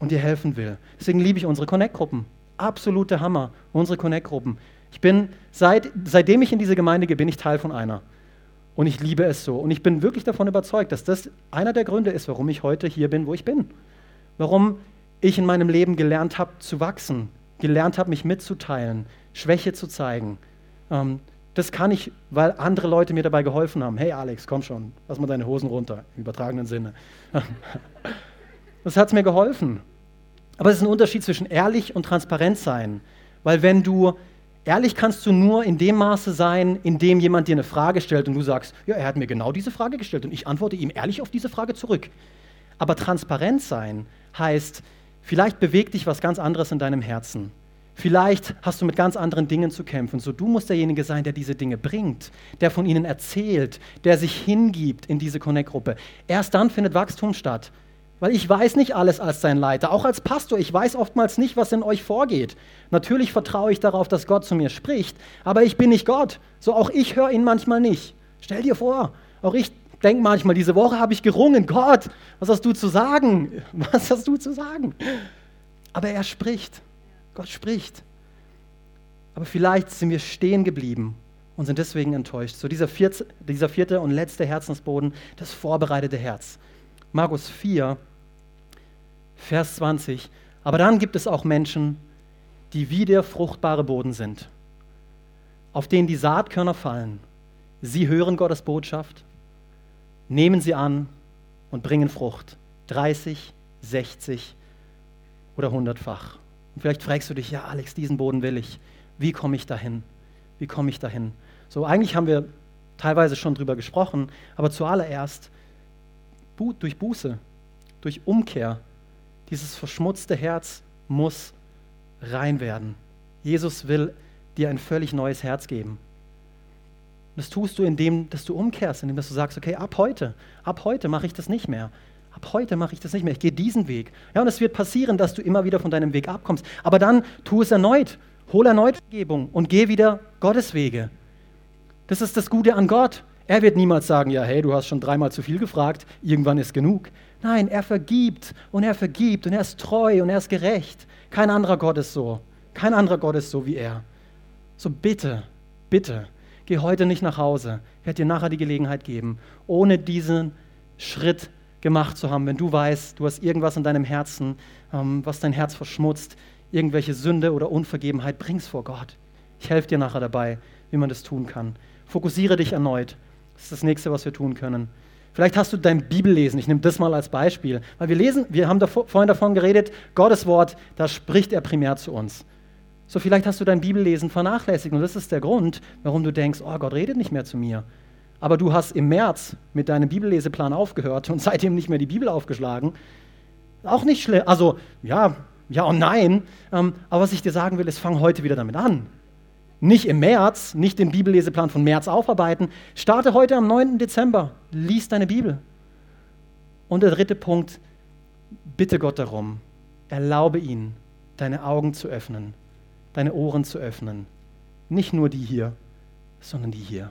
und dir helfen will. Deswegen liebe ich unsere Connect-Gruppen absolute Hammer, unsere Connect-Gruppen. Ich bin, seit, seitdem ich in diese Gemeinde gehe, bin ich Teil von einer. Und ich liebe es so. Und ich bin wirklich davon überzeugt, dass das einer der Gründe ist, warum ich heute hier bin, wo ich bin. Warum ich in meinem Leben gelernt habe zu wachsen, gelernt habe, mich mitzuteilen, Schwäche zu zeigen. Ähm, das kann ich, weil andere Leute mir dabei geholfen haben. Hey Alex, komm schon, lass mal deine Hosen runter, im übertragenen Sinne. das hat mir geholfen. Aber es ist ein Unterschied zwischen ehrlich und transparent sein. Weil wenn du ehrlich kannst du nur in dem Maße sein, in dem jemand dir eine Frage stellt und du sagst, ja, er hat mir genau diese Frage gestellt und ich antworte ihm ehrlich auf diese Frage zurück. Aber transparent sein heißt, vielleicht bewegt dich was ganz anderes in deinem Herzen. Vielleicht hast du mit ganz anderen Dingen zu kämpfen. So, du musst derjenige sein, der diese Dinge bringt, der von ihnen erzählt, der sich hingibt in diese Connect-Gruppe. Erst dann findet Wachstum statt. Weil ich weiß nicht alles als sein Leiter. Auch als Pastor, ich weiß oftmals nicht, was in euch vorgeht. Natürlich vertraue ich darauf, dass Gott zu mir spricht, aber ich bin nicht Gott. So auch ich höre ihn manchmal nicht. Stell dir vor, auch ich denke manchmal, diese Woche habe ich gerungen. Gott, was hast du zu sagen? Was hast du zu sagen? Aber er spricht. Gott spricht. Aber vielleicht sind wir stehen geblieben und sind deswegen enttäuscht. So dieser vierte, dieser vierte und letzte Herzensboden, das vorbereitete Herz. Markus 4, Vers 20. Aber dann gibt es auch Menschen, die wie der fruchtbare Boden sind, auf denen die Saatkörner fallen. Sie hören Gottes Botschaft, nehmen sie an und bringen Frucht. 30, 60 oder 100-fach. Und vielleicht fragst du dich, ja, Alex, diesen Boden will ich. Wie komme ich dahin? Wie komme ich dahin? So, eigentlich haben wir teilweise schon drüber gesprochen, aber zuallererst durch Buße, durch Umkehr. Dieses verschmutzte Herz muss rein werden. Jesus will dir ein völlig neues Herz geben. Das tust du, indem dass du umkehrst, indem dass du sagst, okay, ab heute, ab heute mache ich das nicht mehr. Ab heute mache ich das nicht mehr. Ich gehe diesen Weg. Ja, und es wird passieren, dass du immer wieder von deinem Weg abkommst. Aber dann tu es erneut. Hol erneut Vergebung und geh wieder Gottes Wege. Das ist das Gute an Gott. Er wird niemals sagen, ja, hey, du hast schon dreimal zu viel gefragt, irgendwann ist genug. Nein, er vergibt und er vergibt und er ist treu und er ist gerecht. Kein anderer Gott ist so. Kein anderer Gott ist so wie er. So bitte, bitte, geh heute nicht nach Hause. Ich werde dir nachher die Gelegenheit geben, ohne diesen Schritt gemacht zu haben, wenn du weißt, du hast irgendwas in deinem Herzen, ähm, was dein Herz verschmutzt, irgendwelche Sünde oder Unvergebenheit, bring's vor Gott. Ich helfe dir nachher dabei, wie man das tun kann. Fokussiere dich erneut. Das ist das nächste, was wir tun können. Vielleicht hast du dein Bibellesen, ich nehme das mal als Beispiel, weil wir lesen, wir haben davor, vorhin davon geredet, Gottes Wort, da spricht er primär zu uns. So vielleicht hast du dein Bibellesen vernachlässigt und das ist der Grund, warum du denkst, oh Gott redet nicht mehr zu mir. Aber du hast im März mit deinem Bibelleseplan aufgehört und seitdem nicht mehr die Bibel aufgeschlagen. Auch nicht schlimm. Also ja, ja und nein. Ähm, aber was ich dir sagen will, ist, fang heute wieder damit an. Nicht im März, nicht den Bibelleseplan von März aufarbeiten. Starte heute am 9. Dezember. Lies deine Bibel. Und der dritte Punkt, bitte Gott darum, erlaube ihn, deine Augen zu öffnen, deine Ohren zu öffnen. Nicht nur die hier, sondern die hier.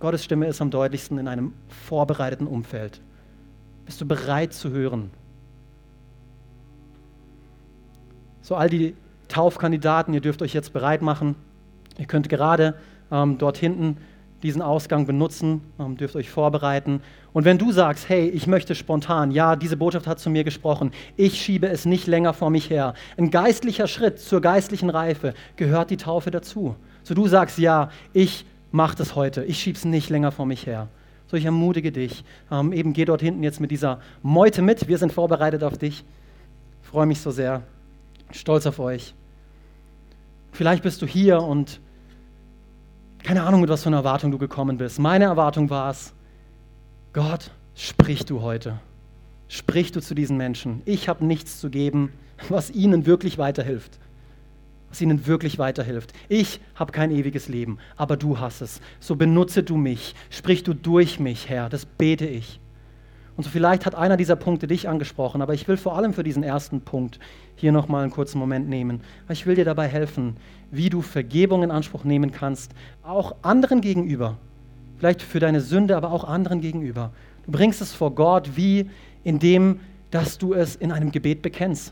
Gottes Stimme ist am deutlichsten in einem vorbereiteten Umfeld. Bist du bereit zu hören? So, all die Taufkandidaten, ihr dürft euch jetzt bereit machen. Ihr könnt gerade ähm, dort hinten diesen Ausgang benutzen, ähm, dürft euch vorbereiten. Und wenn du sagst, hey, ich möchte spontan, ja, diese Botschaft hat zu mir gesprochen, ich schiebe es nicht länger vor mich her. Ein geistlicher Schritt zur geistlichen Reife gehört die Taufe dazu. So du sagst, ja, ich mache das heute, ich schiebe es nicht länger vor mich her. So ich ermutige dich, ähm, eben geh dort hinten jetzt mit dieser Meute mit, wir sind vorbereitet auf dich. Ich freue mich so sehr stolz auf euch. Vielleicht bist du hier und keine Ahnung, mit was für einer Erwartung du gekommen bist. Meine Erwartung war es, Gott, sprich du heute. Sprich du zu diesen Menschen. Ich habe nichts zu geben, was ihnen wirklich weiterhilft. Was ihnen wirklich weiterhilft. Ich habe kein ewiges Leben, aber du hast es. So benutze du mich. Sprich du durch mich, Herr. Das bete ich. Und so vielleicht hat einer dieser Punkte dich angesprochen, aber ich will vor allem für diesen ersten Punkt hier nochmal einen kurzen Moment nehmen. Ich will dir dabei helfen, wie du Vergebung in Anspruch nehmen kannst, auch anderen gegenüber. Vielleicht für deine Sünde, aber auch anderen gegenüber. Du bringst es vor Gott wie indem, dass du es in einem Gebet bekennst.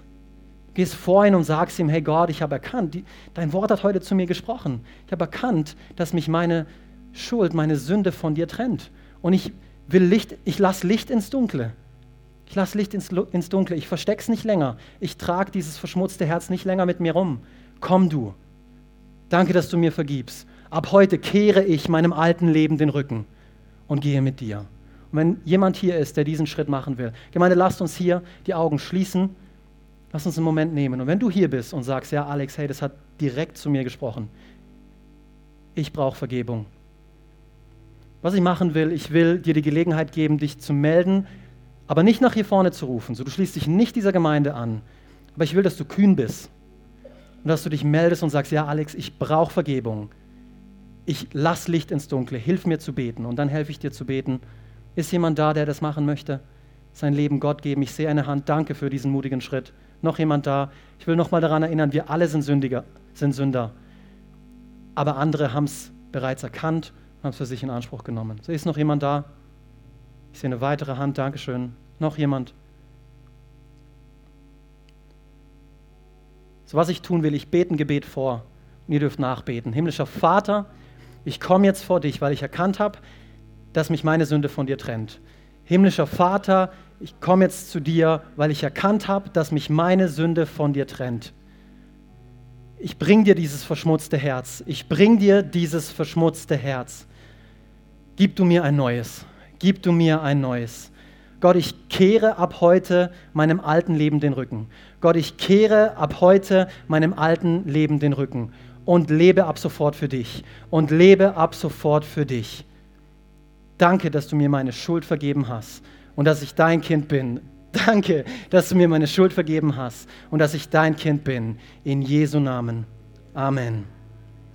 Du gehst vor ihn und sagst ihm, hey Gott, ich habe erkannt, die, dein Wort hat heute zu mir gesprochen. Ich habe erkannt, dass mich meine Schuld, meine Sünde von dir trennt. Und ich will Licht, ich lasse Licht ins Dunkle. Ich lasse Licht ins, ins Dunkle. Ich verstecke es nicht länger. Ich trage dieses verschmutzte Herz nicht länger mit mir rum. Komm du. Danke, dass du mir vergibst. Ab heute kehre ich meinem alten Leben den Rücken und gehe mit dir. Und wenn jemand hier ist, der diesen Schritt machen will, Gemeinde, lasst uns hier die Augen schließen. Lass uns einen Moment nehmen. Und wenn du hier bist und sagst, ja, Alex, hey, das hat direkt zu mir gesprochen. Ich brauche Vergebung. Was ich machen will, ich will dir die Gelegenheit geben, dich zu melden, aber nicht nach hier vorne zu rufen. So, du schließt dich nicht dieser Gemeinde an. Aber ich will, dass du kühn bist und dass du dich meldest und sagst, ja Alex, ich brauche Vergebung. Ich lass Licht ins Dunkle, hilf mir zu beten und dann helfe ich dir zu beten. Ist jemand da, der das machen möchte? Sein Leben Gott geben. Ich sehe eine Hand. Danke für diesen mutigen Schritt. Noch jemand da? Ich will noch mal daran erinnern, wir alle sind Sündiger, sind Sünder. Aber andere haben es bereits erkannt haben es für sich in Anspruch genommen. So ist noch jemand da? Ich sehe eine weitere Hand, Dankeschön. Noch jemand? So was ich tun will, ich bete ein Gebet vor und ihr dürft nachbeten. Himmlischer Vater, ich komme jetzt vor dich, weil ich erkannt habe, dass mich meine Sünde von dir trennt. Himmlischer Vater, ich komme jetzt zu dir, weil ich erkannt habe, dass mich meine Sünde von dir trennt ich bring dir dieses verschmutzte Herz. Ich bring dir dieses verschmutzte Herz. Gib du mir ein neues. Gib du mir ein neues. Gott, ich kehre ab heute meinem alten Leben den Rücken. Gott, ich kehre ab heute meinem alten Leben den Rücken und lebe ab sofort für dich. Und lebe ab sofort für dich. Danke, dass du mir meine Schuld vergeben hast und dass ich dein Kind bin. Danke, dass du mir meine Schuld vergeben hast und dass ich dein Kind bin. In Jesu Namen. Amen.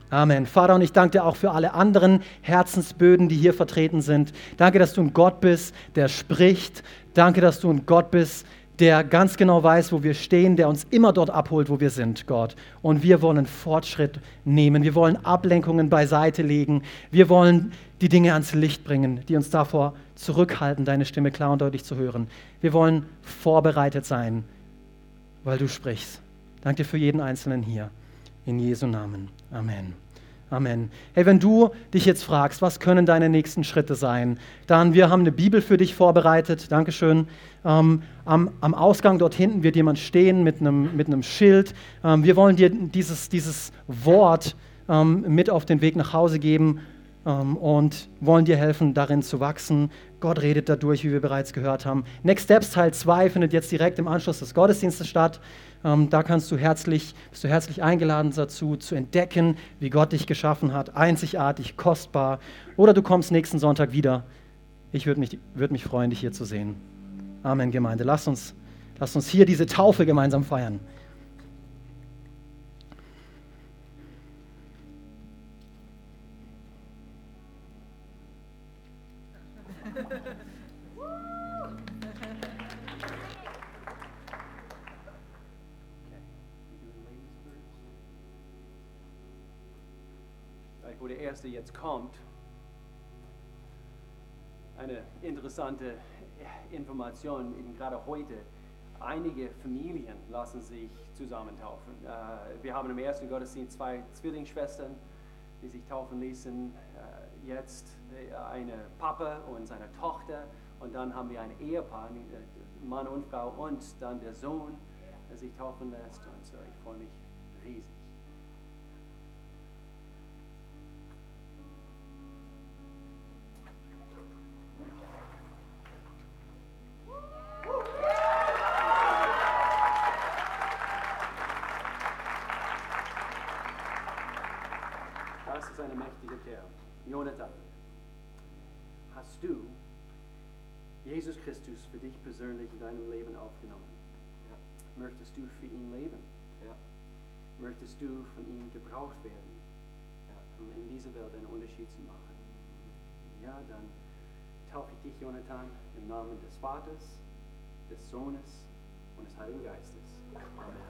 Amen. Vater, und ich danke dir auch für alle anderen Herzensböden, die hier vertreten sind. Danke, dass du ein Gott bist, der spricht. Danke, dass du ein Gott bist, der ganz genau weiß, wo wir stehen, der uns immer dort abholt, wo wir sind, Gott. Und wir wollen Fortschritt nehmen. Wir wollen Ablenkungen beiseite legen. Wir wollen die Dinge ans Licht bringen, die uns davor zurückhalten, deine Stimme klar und deutlich zu hören. Wir wollen vorbereitet sein, weil du sprichst. Danke dir für jeden Einzelnen hier. In Jesu Namen. Amen. Amen. Hey, wenn du dich jetzt fragst, was können deine nächsten Schritte sein, dann wir haben eine Bibel für dich vorbereitet. Dankeschön. Ähm, am, am, Ausgang dort hinten wird jemand stehen mit einem, mit einem Schild. Ähm, wir wollen dir dieses, dieses Wort ähm, mit auf den Weg nach Hause geben ähm, und wollen dir helfen, darin zu wachsen. Gott redet dadurch, wie wir bereits gehört haben. Next Steps Teil 2 findet jetzt direkt im Anschluss des Gottesdienstes statt. Ähm, da kannst du herzlich, bist du herzlich eingeladen dazu, zu entdecken, wie Gott dich geschaffen hat, einzigartig, kostbar. Oder du kommst nächsten Sonntag wieder. Ich würde mich, würd mich freuen, dich hier zu sehen. Amen, Gemeinde. Lasst uns, lasst uns hier diese Taufe gemeinsam feiern. Wo der Erste jetzt kommt, eine interessante Information, eben gerade heute. Einige Familien lassen sich zusammentaufen. Äh, wir haben im ersten Gottesdienst zwei Zwillingsschwestern, die sich taufen ließen. Äh, jetzt äh, eine Papa und seine Tochter. Und dann haben wir ein Ehepaar, Mann und Frau, und dann der Sohn, der sich taufen lässt. Und so, ich freue mich riesig. Für ihn leben? Ja. Möchtest du von ihm gebraucht werden, ja. um in dieser Welt einen Unterschied zu machen? Ja, dann taufe ich dich, Jonathan, im Namen des Vaters, des Sohnes und des Heiligen Geistes. Amen.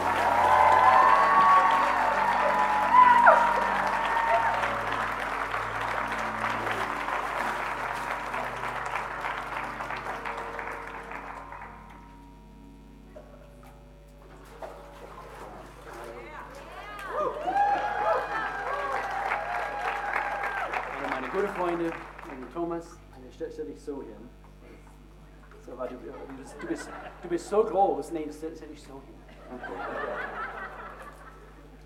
dich so hin. So, weil du, du, bist, du, bist, du bist so groß. Nee, stell, stell dich so hin.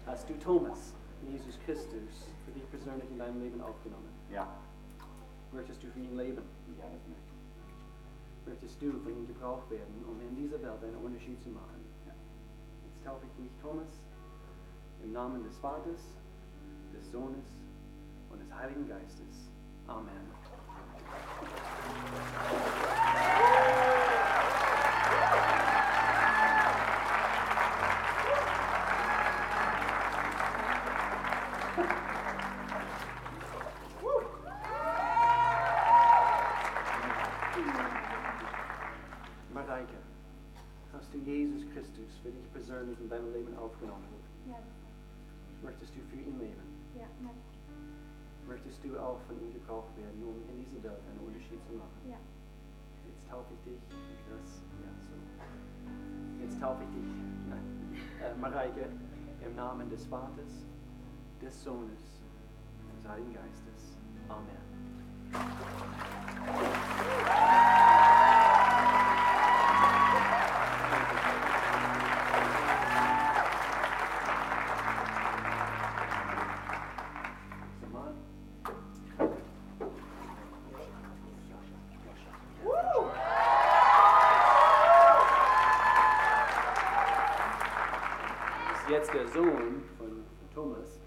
Hast du Thomas, Jesus Christus, für dich persönlich in deinem Leben aufgenommen? Ja. Möchtest du für ihn leben? Ja, das möchte ich. Möchtest du von ihm gebraucht werden, um in dieser Welt einen Unterschied zu machen? Ja. Jetzt taufe ich dich, Thomas, im Namen des Vaters, des Sohnes und des Heiligen Geistes. Amen. Du auch von ihm gebraucht werden, um in dieser Welt einen Unterschied zu machen? Ja. Jetzt taufe ich dich. Das, ja, so. Jetzt taufe ich dich, nein, äh, Mareike, im Namen des Vaters, des Sohnes des Heiligen Geistes. Amen. Jetzt der Sohn von Thomas,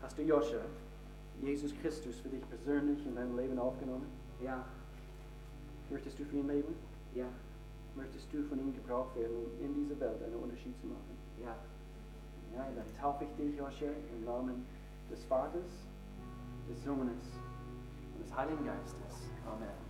hast du Joscha, Jesus Christus für dich persönlich in deinem Leben aufgenommen? Ja, Möchtest du für ihn leben? ja, Möchtest du von ihm gebraucht werden, um in dieser Welt einen Unterschied zu machen? ja. Ja, dann taufe ich dich, Joscha, im Namen des Vaters, des Sohnes und des Heiligen Geistes. Amen.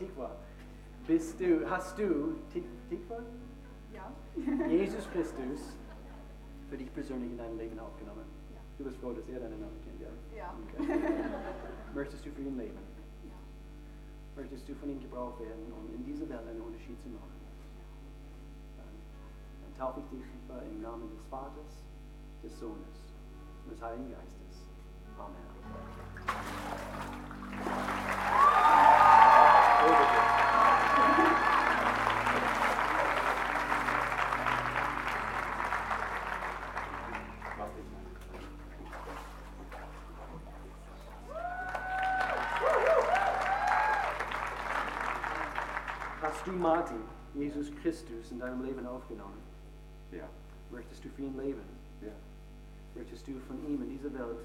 Tikva. Bist du, hast du, Tik- Tikva? Ja. Jesus Christus für dich persönlich in dein Leben aufgenommen. Ja. Du bist froh, dass er deinen Namen kennt, ja? Ja. Okay. Möchtest du für ihn leben? Ja. Möchtest du von ihm gebraucht werden, um in dieser Welt einen Unterschied zu machen? Dann, dann taufe ich dich im Namen des Vaters, des Sohnes und des Heiligen Geistes. Amen. Martin, Jesus Christus, in deinem Leben aufgenommen? Ja, Möchtest du für ihn leben? ja, Möchtest du von ihm in dieser Welt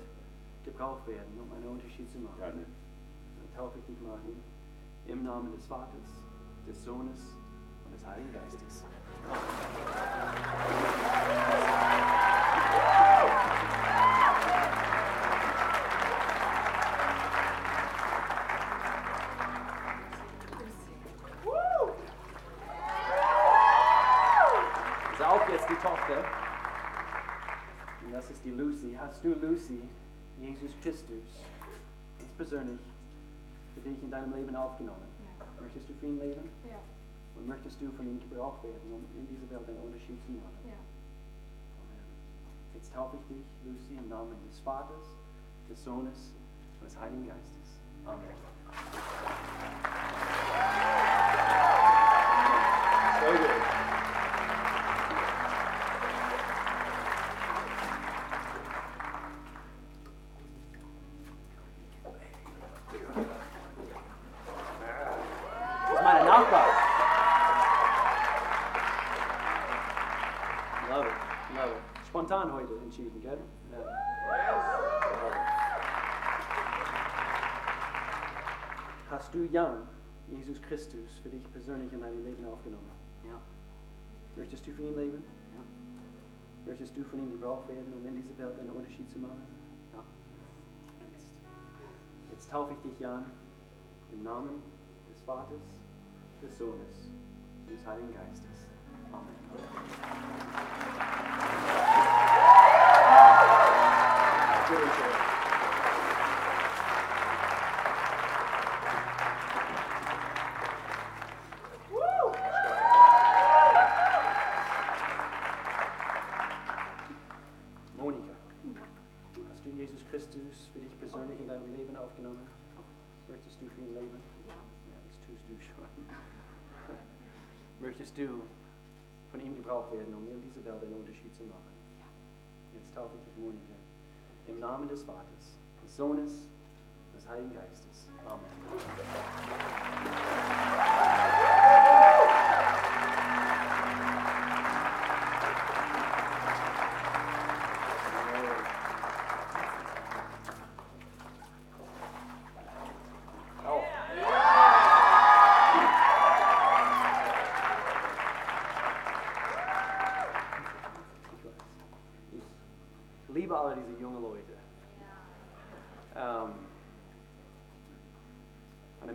gebraucht werden, um einen Unterschied zu machen? ja, ne. Dann taufe ich dich, Martin, im Namen des Vaters, des Sohnes und des Heiligen Geistes. Das Jesus Christus, ganz persönlich, für dich in deinem Leben aufgenommen? Möchtest du für ihn leben? Ja. Und möchtest du von ihm gebraucht werden, um in dieser Welt einen Unterschied zu machen? Ja. Jetzt taufe ich dich, Lucy, im Namen des Vaters, des Sohnes und des Heiligen Geistes. Amen. Spontan heute entschieden, gell? Ja. Hast du Jan, Jesus Christus, für dich persönlich in dein Leben aufgenommen? Ja. Möchtest du für ihn leben? Ja. Möchtest du von ihm gebraucht werden, um in dieser Welt einen Unterschied zu machen? Ja. Jetzt, jetzt taufe ich dich, Jan, im Namen des Vaters, des Sohnes und des Heiligen Geistes. Amen. Im Namen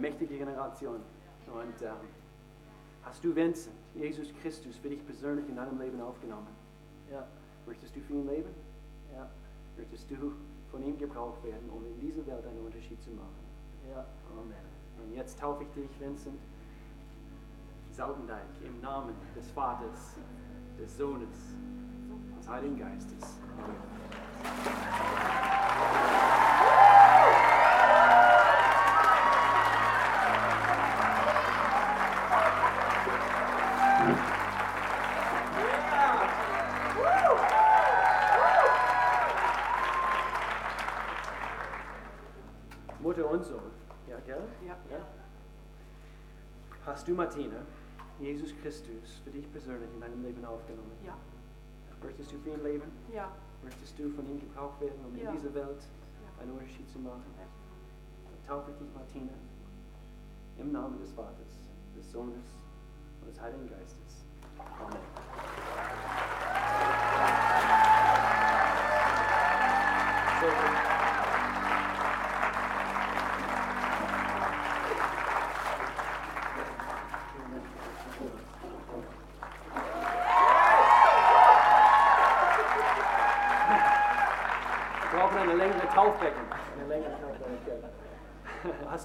mächtige Generation. Und ähm, hast du Vincent, Jesus Christus, für dich persönlich in deinem Leben aufgenommen? Ja. Möchtest du für ihn leben? Ja. Möchtest du von ihm gebraucht werden, um in dieser Welt einen Unterschied zu machen? Ja. Amen. Und jetzt taufe ich dich, Vincent, Sautendeich, im Namen des Vaters, des Sohnes, des Heiligen Geistes. Hast Christus für dich persönlich in deinem Leben aufgenommen? Ja. Möchtest du für ihn leben? Ja. Möchtest du von ihm gebraucht werden, um Ja. in dieser Welt Ja. einen Unterschied zu machen? Dann taufe ich dich, Martina, im Namen des Vaters, des Sohnes und des Heiligen Geistes. Amen.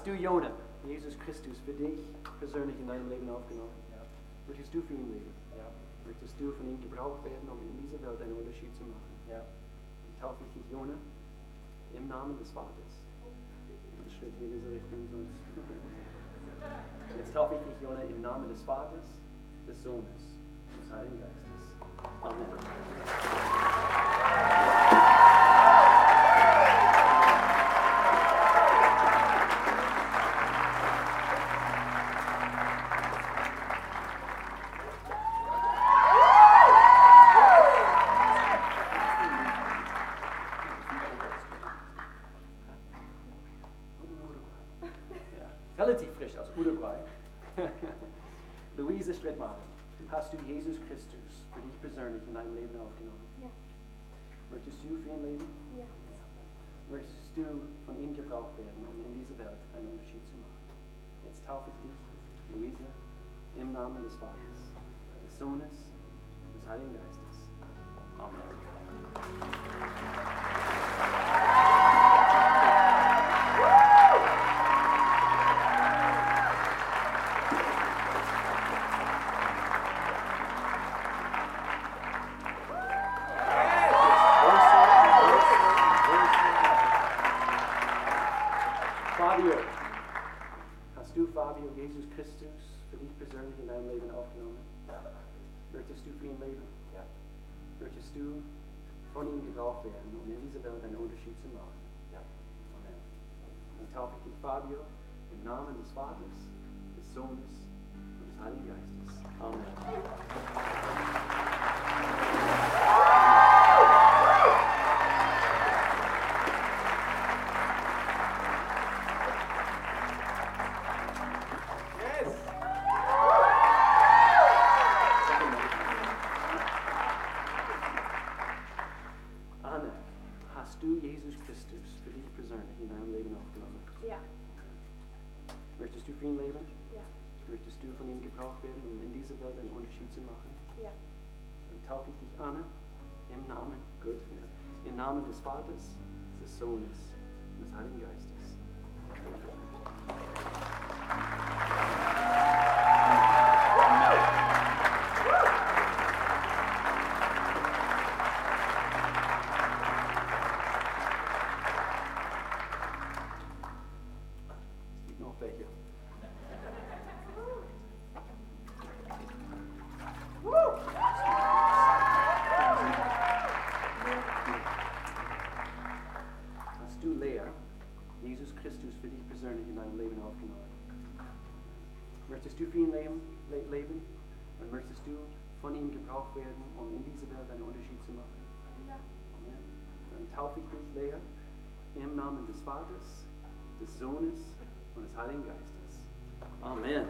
Du, Jona, Jesus Christus für dich persönlich in deinem Leben aufgenommen? Ja. Möchtest du für ihn leben? Ja. Möchtest du von ihm gebraucht werden, um in dieser Welt einen Unterschied zu machen? Ja. Dann taufe ich dich, Jona, im Namen des Vaters. Ein Schritt in diese Richtung sonst. Jetzt taufe ich dich, Jona, im Namen des Vaters, des Sohnes und des Heiligen Geistes. Amen. Möchtest du ihn leben? Ja. Möchtest du von ihm gebraucht werden, um in dieser Welt einen Unterschied zu machen? Ja. Amen. Dann taufe ich dich, Fabio, im Namen des Vaters, des Sohnes und des Heiligen Geistes. Amen. Im Namen des Vaters, des Sohnes und des Heiligen Geistes. Amen.